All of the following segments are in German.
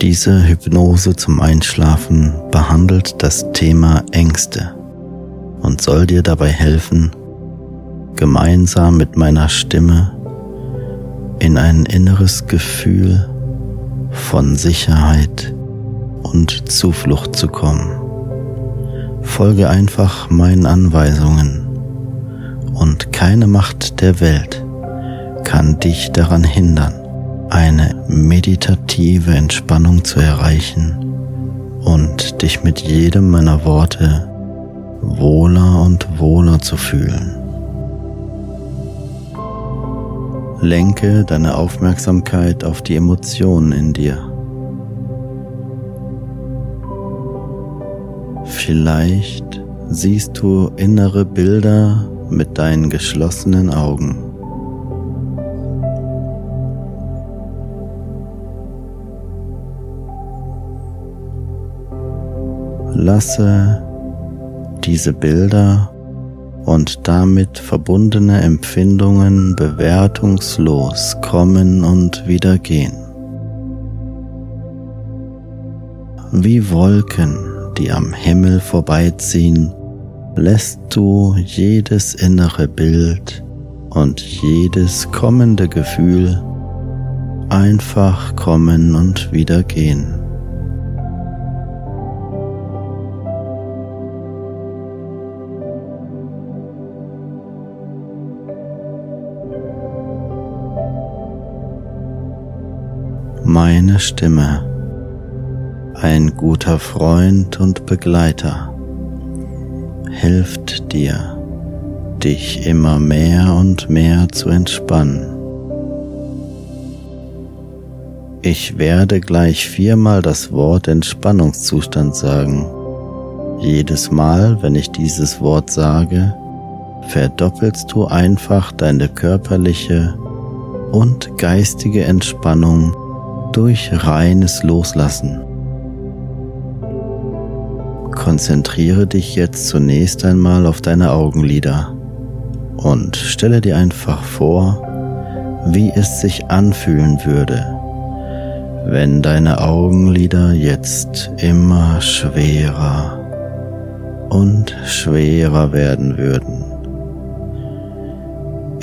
Diese Hypnose zum Einschlafen behandelt das Thema Ängste und soll dir dabei helfen, gemeinsam mit meiner Stimme in ein inneres Gefühl von Sicherheit und Zuflucht zu kommen. Folge einfach meinen Anweisungen und keine Macht der Welt kann dich daran hindern, eine meditative Entspannung zu erreichen und dich mit jedem meiner Worte wohler und wohler zu fühlen. Lenke deine Aufmerksamkeit auf die Emotionen in dir. Vielleicht siehst du innere Bilder mit deinen geschlossenen Augen. Lasse diese Bilder und damit verbundene Empfindungen bewertungslos kommen und wieder gehen. Wie Wolken, die am Himmel vorbeiziehen, lässt du jedes innere Bild und jedes kommende Gefühl einfach kommen und wieder gehen. Meine Stimme, ein guter Freund und Begleiter, hilft dir, dich immer mehr und mehr zu entspannen. Ich werde gleich viermal das Wort Entspannungszustand sagen. Jedes Mal, wenn ich dieses Wort sage, verdoppelst du einfach deine körperliche und geistige Entspannung durch reines Loslassen. Konzentriere dich jetzt zunächst einmal auf deine Augenlider und stelle dir einfach vor, wie es sich anfühlen würde, wenn deine Augenlider jetzt immer schwerer und schwerer werden würden.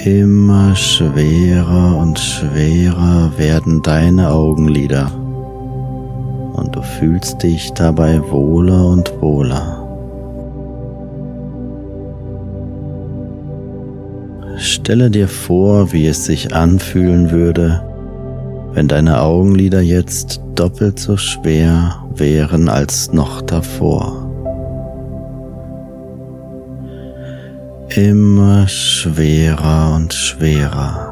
Immer schwerer und schwerer werden deine Augenlider und du fühlst dich dabei wohler und wohler. Stelle dir vor, wie es sich anfühlen würde, wenn deine Augenlider jetzt doppelt so schwer wären als noch davor. Immer schwerer und schwerer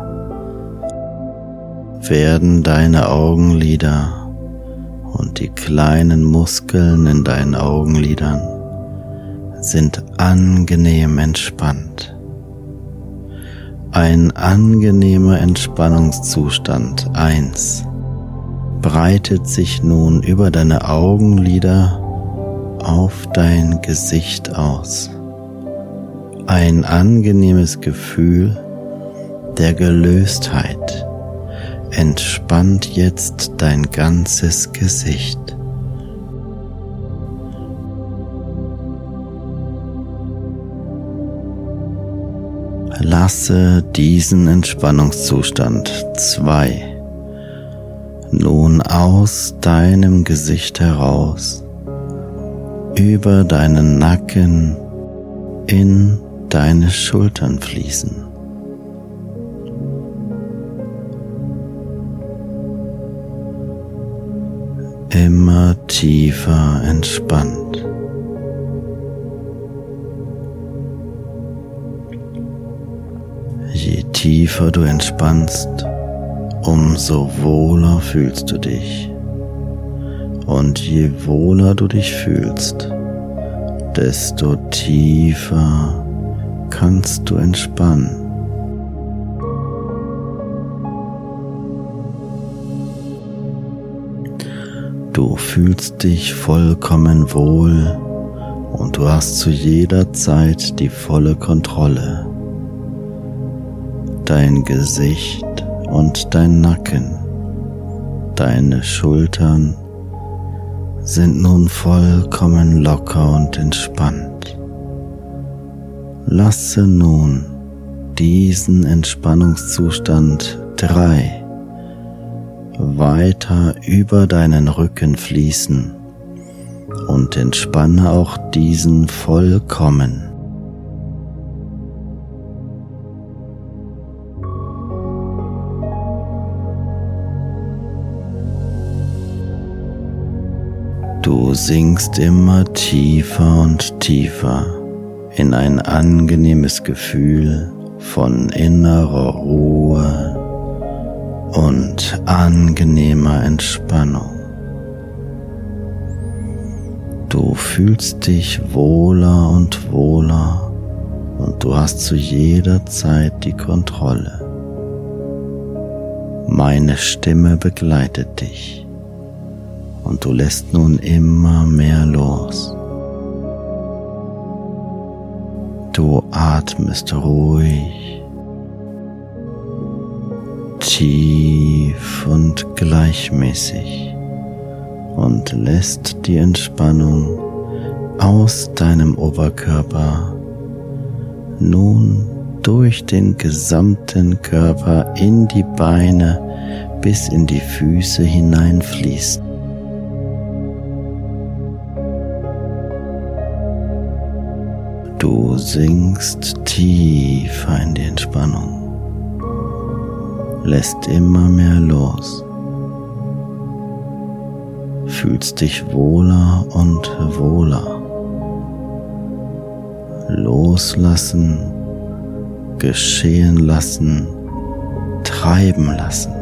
werden deine Augenlider und die kleinen Muskeln in deinen Augenlidern sind angenehm entspannt. Ein angenehmer Entspannungszustand 1 breitet sich nun über deine Augenlider auf dein Gesicht aus. Ein angenehmes Gefühl der Gelöstheit entspannt jetzt dein ganzes Gesicht. Lasse diesen Entspannungszustand 2 nun aus deinem Gesicht heraus über deinen Nacken in deine Schultern fließen. Immer tiefer entspannt. Je tiefer du entspannst, umso wohler fühlst du dich. Und je wohler du dich fühlst, desto tiefer kannst du entspannen. Du fühlst dich vollkommen wohl und du hast zu jeder Zeit die volle Kontrolle dein Gesicht und dein Nacken, deine Schultern sind nun vollkommen locker und entspannt. Lasse nun diesen Entspannungszustand 3 weiter über deinen Rücken fließen und entspanne auch diesen vollkommen. Du sinkst immer tiefer und tiefer in ein angenehmes Gefühl von innerer Ruhe und angenehmer Entspannung. Du fühlst dich wohler und wohler und du hast zu jeder Zeit die Kontrolle. Meine Stimme begleitet dich und du lässt nun immer mehr los. Du atmest ruhig, tief und gleichmäßig und lässt die Entspannung aus deinem Oberkörper nun durch den gesamten Körper in die Beine bis in die Füße hineinfließen. Du sinkst tiefer in die Entspannung, lässt immer mehr los, fühlst dich wohler und wohler. Loslassen, geschehen lassen, treiben lassen.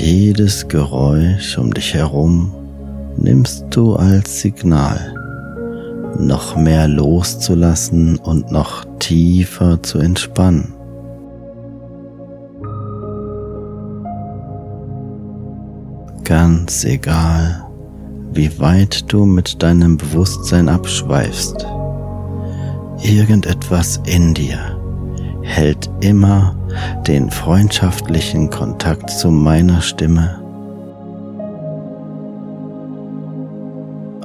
Jedes Geräusch um dich herum nimmst du als Signal, noch mehr loszulassen und noch tiefer zu entspannen. Ganz egal, wie weit du mit deinem Bewusstsein abschweifst, irgendetwas in dir hält immer den freundschaftlichen Kontakt zu meiner Stimme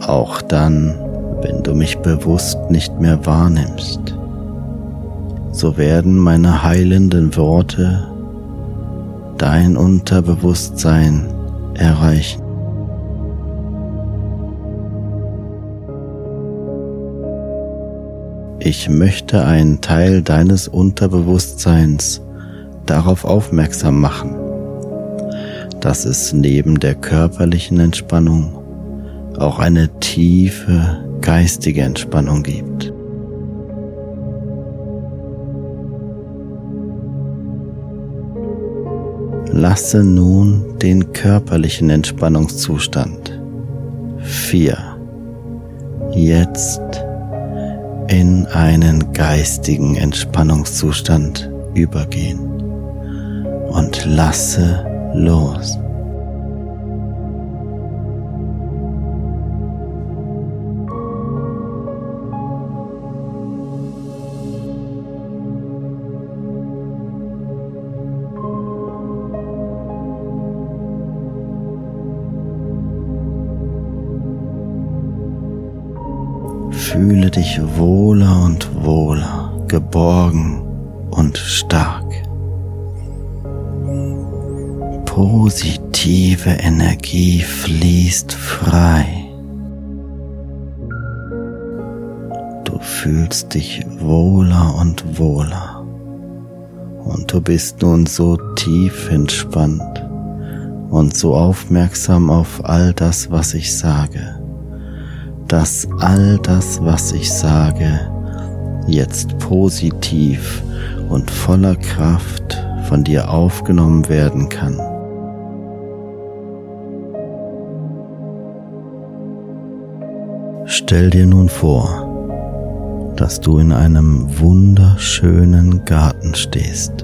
Auch dann, wenn du mich bewusst nicht mehr wahrnimmst, so werden meine heilenden Worte dein Unterbewusstsein erreichen. Ich möchte einen Teil deines Unterbewusstseins darauf aufmerksam machen, dass es neben der körperlichen Entspannung auch eine tiefe geistige Entspannung gibt. Lasse nun den körperlichen Entspannungszustand. 4 jetzt in einen geistigen Entspannungszustand übergehen und lasse los. Fühle dich wohler und wohler, geborgen und stark. Positive Energie fließt frei. Du fühlst dich wohler und wohler. Und du bist nun so tief entspannt und so aufmerksam auf all das, was ich sage dass all das, was ich sage, jetzt positiv und voller Kraft von dir aufgenommen werden kann. Stell dir nun vor, dass du in einem wunderschönen Garten stehst.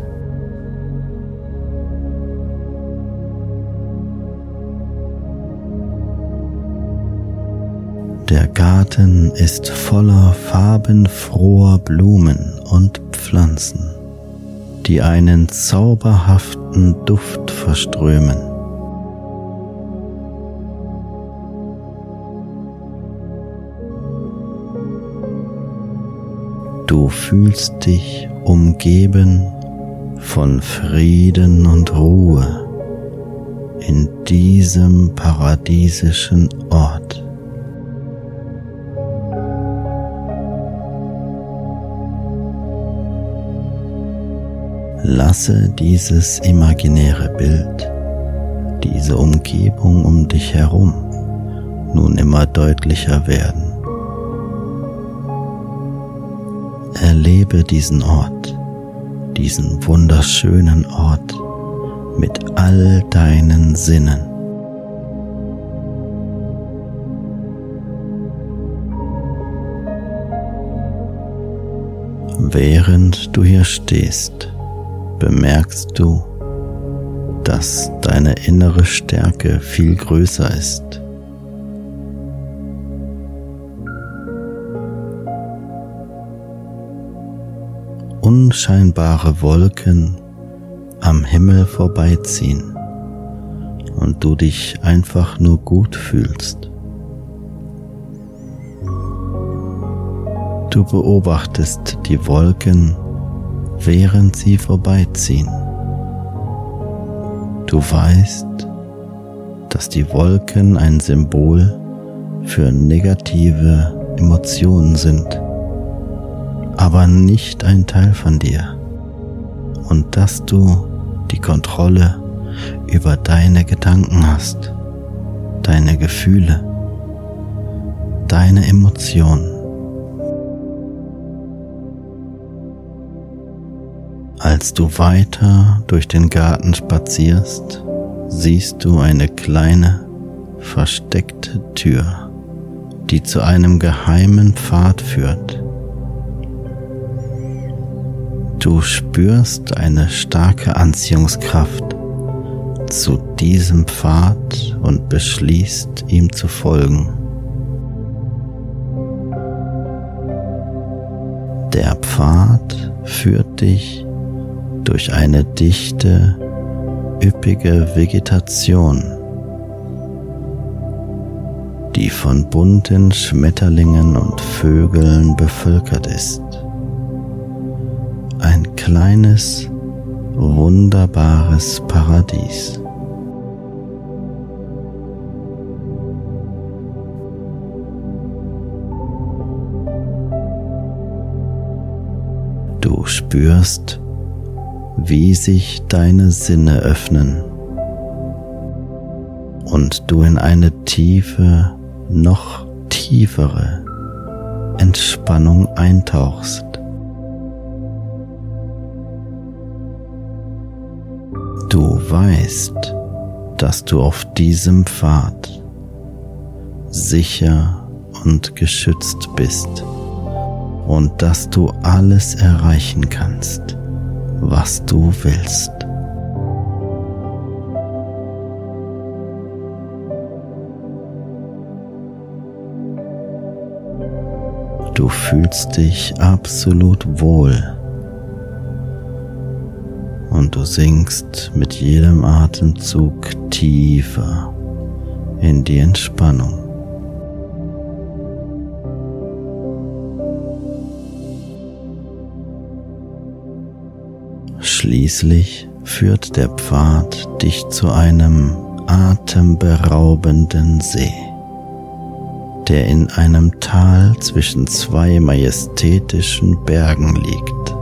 Der Garten ist voller farbenfroher Blumen und Pflanzen, die einen zauberhaften Duft verströmen. Du fühlst dich umgeben von Frieden und Ruhe in diesem paradiesischen Ort. Lasse dieses imaginäre Bild, diese Umgebung um dich herum nun immer deutlicher werden. Erlebe diesen Ort, diesen wunderschönen Ort mit all deinen Sinnen. Während du hier stehst, bemerkst du, dass deine innere Stärke viel größer ist. Unscheinbare Wolken am Himmel vorbeiziehen und du dich einfach nur gut fühlst. Du beobachtest die Wolken während sie vorbeiziehen. Du weißt, dass die Wolken ein Symbol für negative Emotionen sind, aber nicht ein Teil von dir und dass du die Kontrolle über deine Gedanken hast, deine Gefühle, deine Emotionen. Als du weiter durch den Garten spazierst, siehst du eine kleine, versteckte Tür, die zu einem geheimen Pfad führt. Du spürst eine starke Anziehungskraft zu diesem Pfad und beschließt ihm zu folgen. Der Pfad führt dich durch eine dichte, üppige Vegetation. die von bunten Schmetterlingen und Vögeln bevölkert ist. Ein kleines, wunderbares Paradies. Du spürst, wie sich deine Sinne öffnen und du in eine tiefe, noch tiefere Entspannung eintauchst. Du weißt, dass du auf diesem Pfad sicher und geschützt bist und dass du alles erreichen kannst, was du willst. Du fühlst dich absolut wohl und du sinkst mit jedem Atemzug tiefer in die Entspannung. Schließlich führt der Pfad dich zu einem atemberaubenden See der in einem Tal zwischen zwei majestätischen Bergen liegt.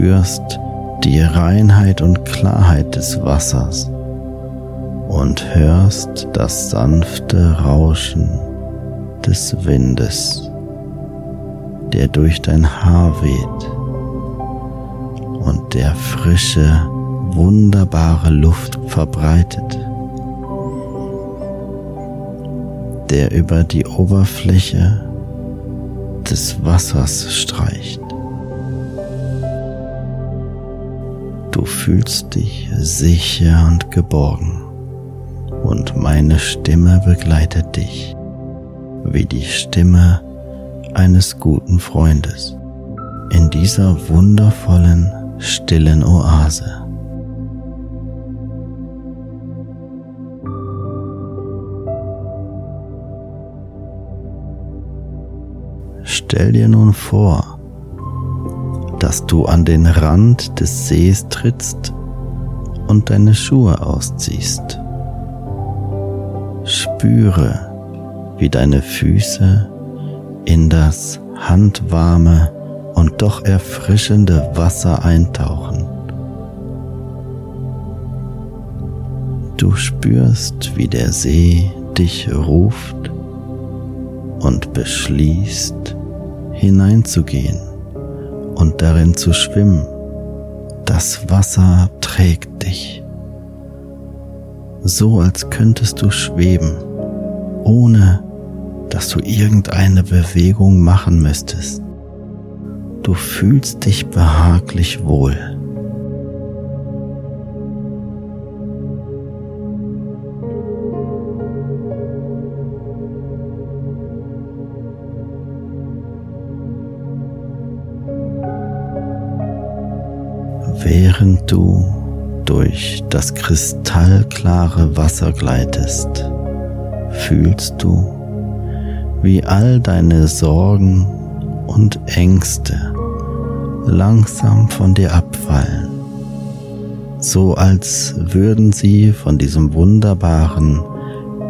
Spürst die Reinheit und Klarheit des Wassers und hörst das sanfte Rauschen des Windes der durch dein Haar weht und der frische, wunderbare Luft verbreitet, der über die Oberfläche des Wassers streicht. Du fühlst dich sicher und geborgen und meine Stimme begleitet dich, wie die Stimme eines guten Freundes in dieser wundervollen, stillen Oase. Stell dir nun vor, dass du an den Rand des Sees trittst und deine Schuhe ausziehst. Spüre, wie deine Füße in das handwarme und doch erfrischende Wasser eintauchen. Du spürst, wie der See dich ruft und beschließt, hineinzugehen und darin zu schwimmen. Das Wasser trägt dich, so als könntest du schweben, ohne dass du irgendeine Bewegung machen müsstest. Du fühlst dich behaglich wohl. Während du durch das kristallklare Wasser gleitest, fühlst du, wie all deine Sorgen und Ängste langsam von dir abfallen, so als würden sie von diesem wunderbaren,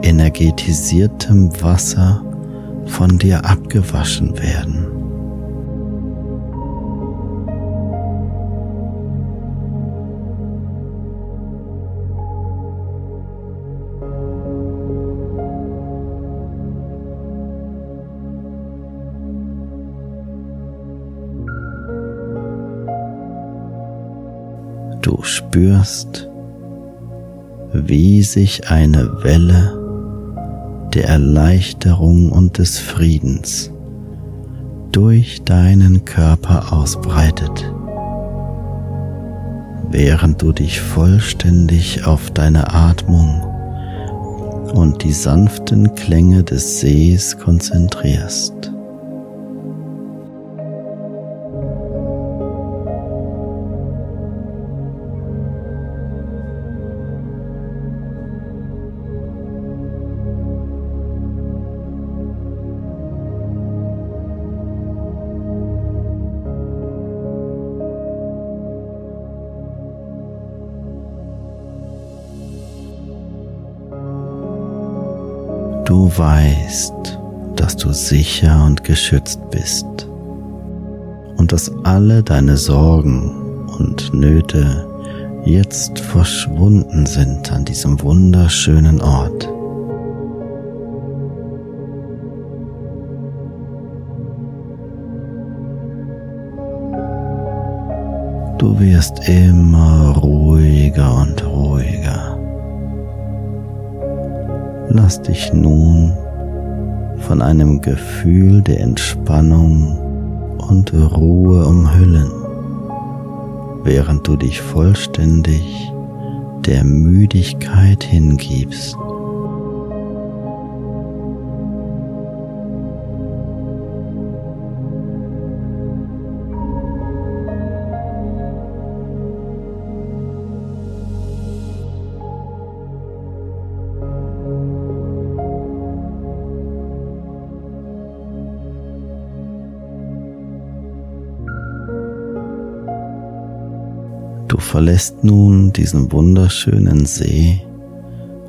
energetisiertem Wasser von dir abgewaschen werden. Spürst, wie sich eine Welle der Erleichterung und des Friedens durch deinen Körper ausbreitet, während du dich vollständig auf deine Atmung und die sanften Klänge des Sees konzentrierst. Du weißt, dass du sicher und geschützt bist und dass alle deine Sorgen und Nöte jetzt verschwunden sind an diesem wunderschönen Ort. Du wirst immer ruhiger und ruhiger. Lass dich nun von einem Gefühl der Entspannung und Ruhe umhüllen, während du dich vollständig der Müdigkeit hingibst. Verlässt nun diesen wunderschönen See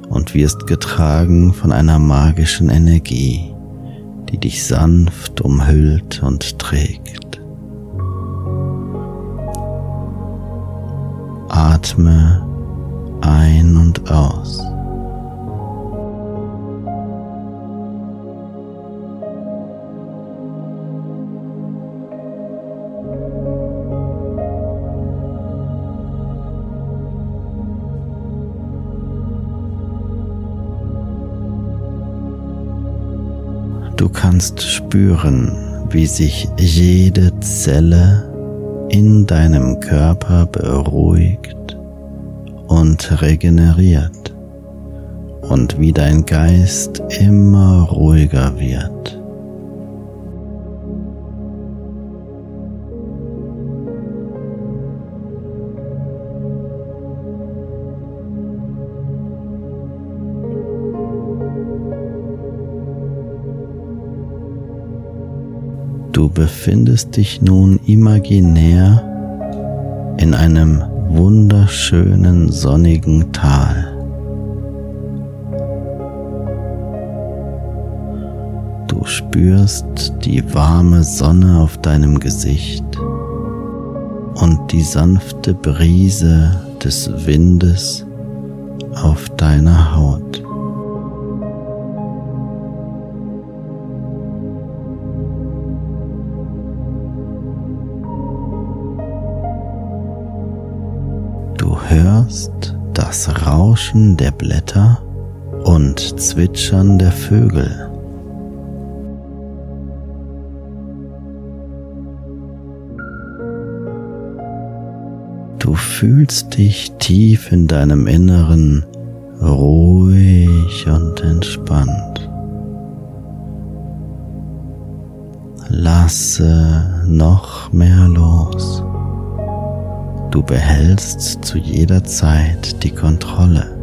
und wirst getragen von einer magischen Energie, die dich sanft umhüllt und trägt. Atme ein und aus. Kannst spüren, wie sich jede Zelle in deinem Körper beruhigt und regeneriert und wie dein Geist immer ruhiger wird. Befindest dich nun imaginär in einem wunderschönen sonnigen Tal. Du spürst die warme Sonne auf deinem Gesicht und die sanfte Brise des Windes auf deiner Haut. Hörst das Rauschen der Blätter und Zwitschern der Vögel. Du fühlst dich tief in deinem Inneren ruhig und entspannt. Lasse noch mehr los. Du behältst zu jeder Zeit die Kontrolle.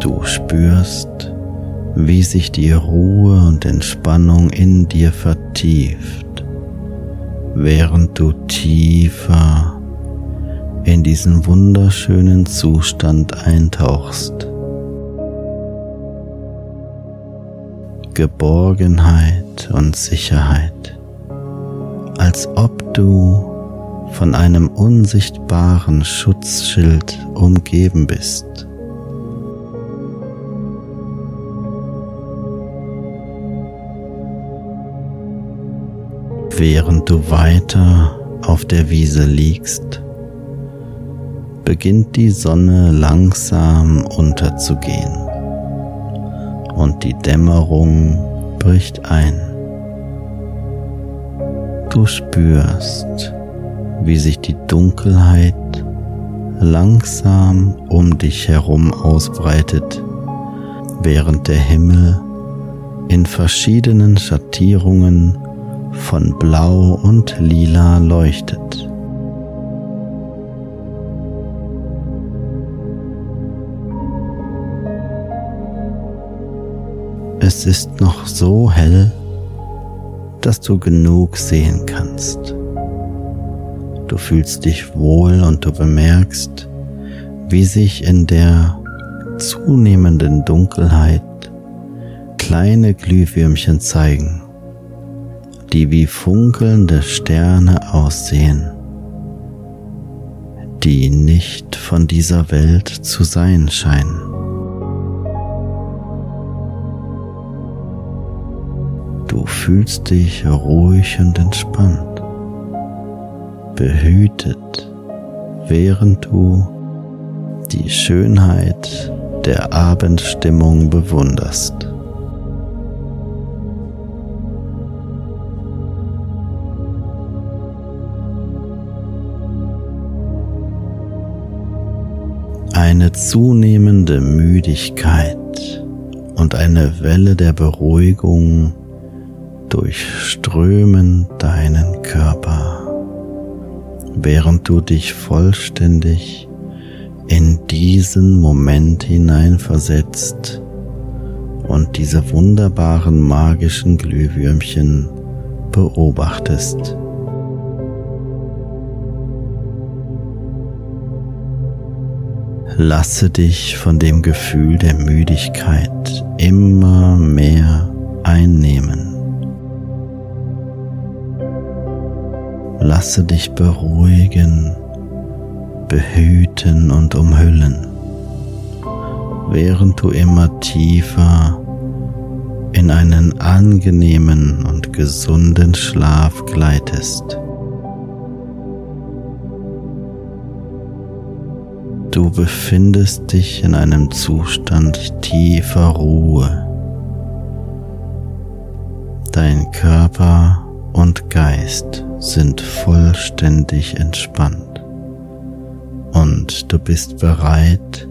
Du spürst, wie sich die Ruhe und Entspannung in dir vertieft, während du tiefer in diesen wunderschönen Zustand eintauchst. Geborgenheit und Sicherheit, als ob du von einem unsichtbaren Schutzschild umgeben bist. Während du weiter auf der Wiese liegst, beginnt die Sonne langsam unterzugehen und die Dämmerung bricht ein. Du spürst, wie sich die Dunkelheit langsam um dich herum ausbreitet, während der Himmel in verschiedenen Schattierungen von Blau und Lila leuchtet. Es ist noch so hell, dass du genug sehen kannst. Du fühlst dich wohl und du bemerkst, wie sich in der zunehmenden Dunkelheit kleine Glühwürmchen zeigen, die wie funkelnde Sterne aussehen, die nicht von dieser Welt zu sein scheinen. Du fühlst dich ruhig und entspannt, behütet, während du die Schönheit der Abendstimmung bewunderst. Eine zunehmende Müdigkeit und eine Welle der Beruhigung durchströmen deinen Körper, während du dich vollständig in diesen Moment hineinversetzt und diese wunderbaren magischen Glühwürmchen beobachtest. Lasse dich von dem Gefühl der Müdigkeit immer mehr einnehmen. Lasse dich beruhigen, behüten und umhüllen, während du immer tiefer in einen angenehmen und gesunden Schlaf gleitest. Du befindest dich in einem Zustand tiefer Ruhe. Dein Körper und Geist sind vollständig entspannt. Und du bist bereit,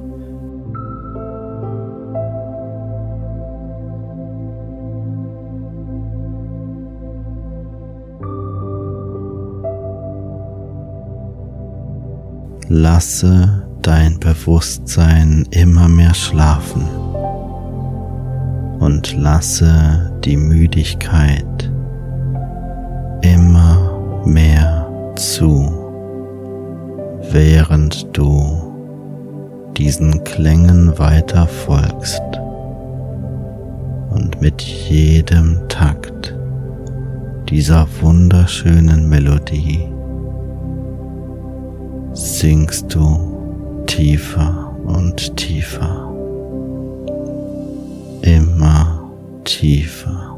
Lasse dein Bewusstsein immer mehr schlafen. Und lasse die Müdigkeit immer mehr zu, während du diesen Klängen weiter folgst und mit jedem Takt dieser wunderschönen Melodie sinkst du tiefer und tiefer, immer tiefer.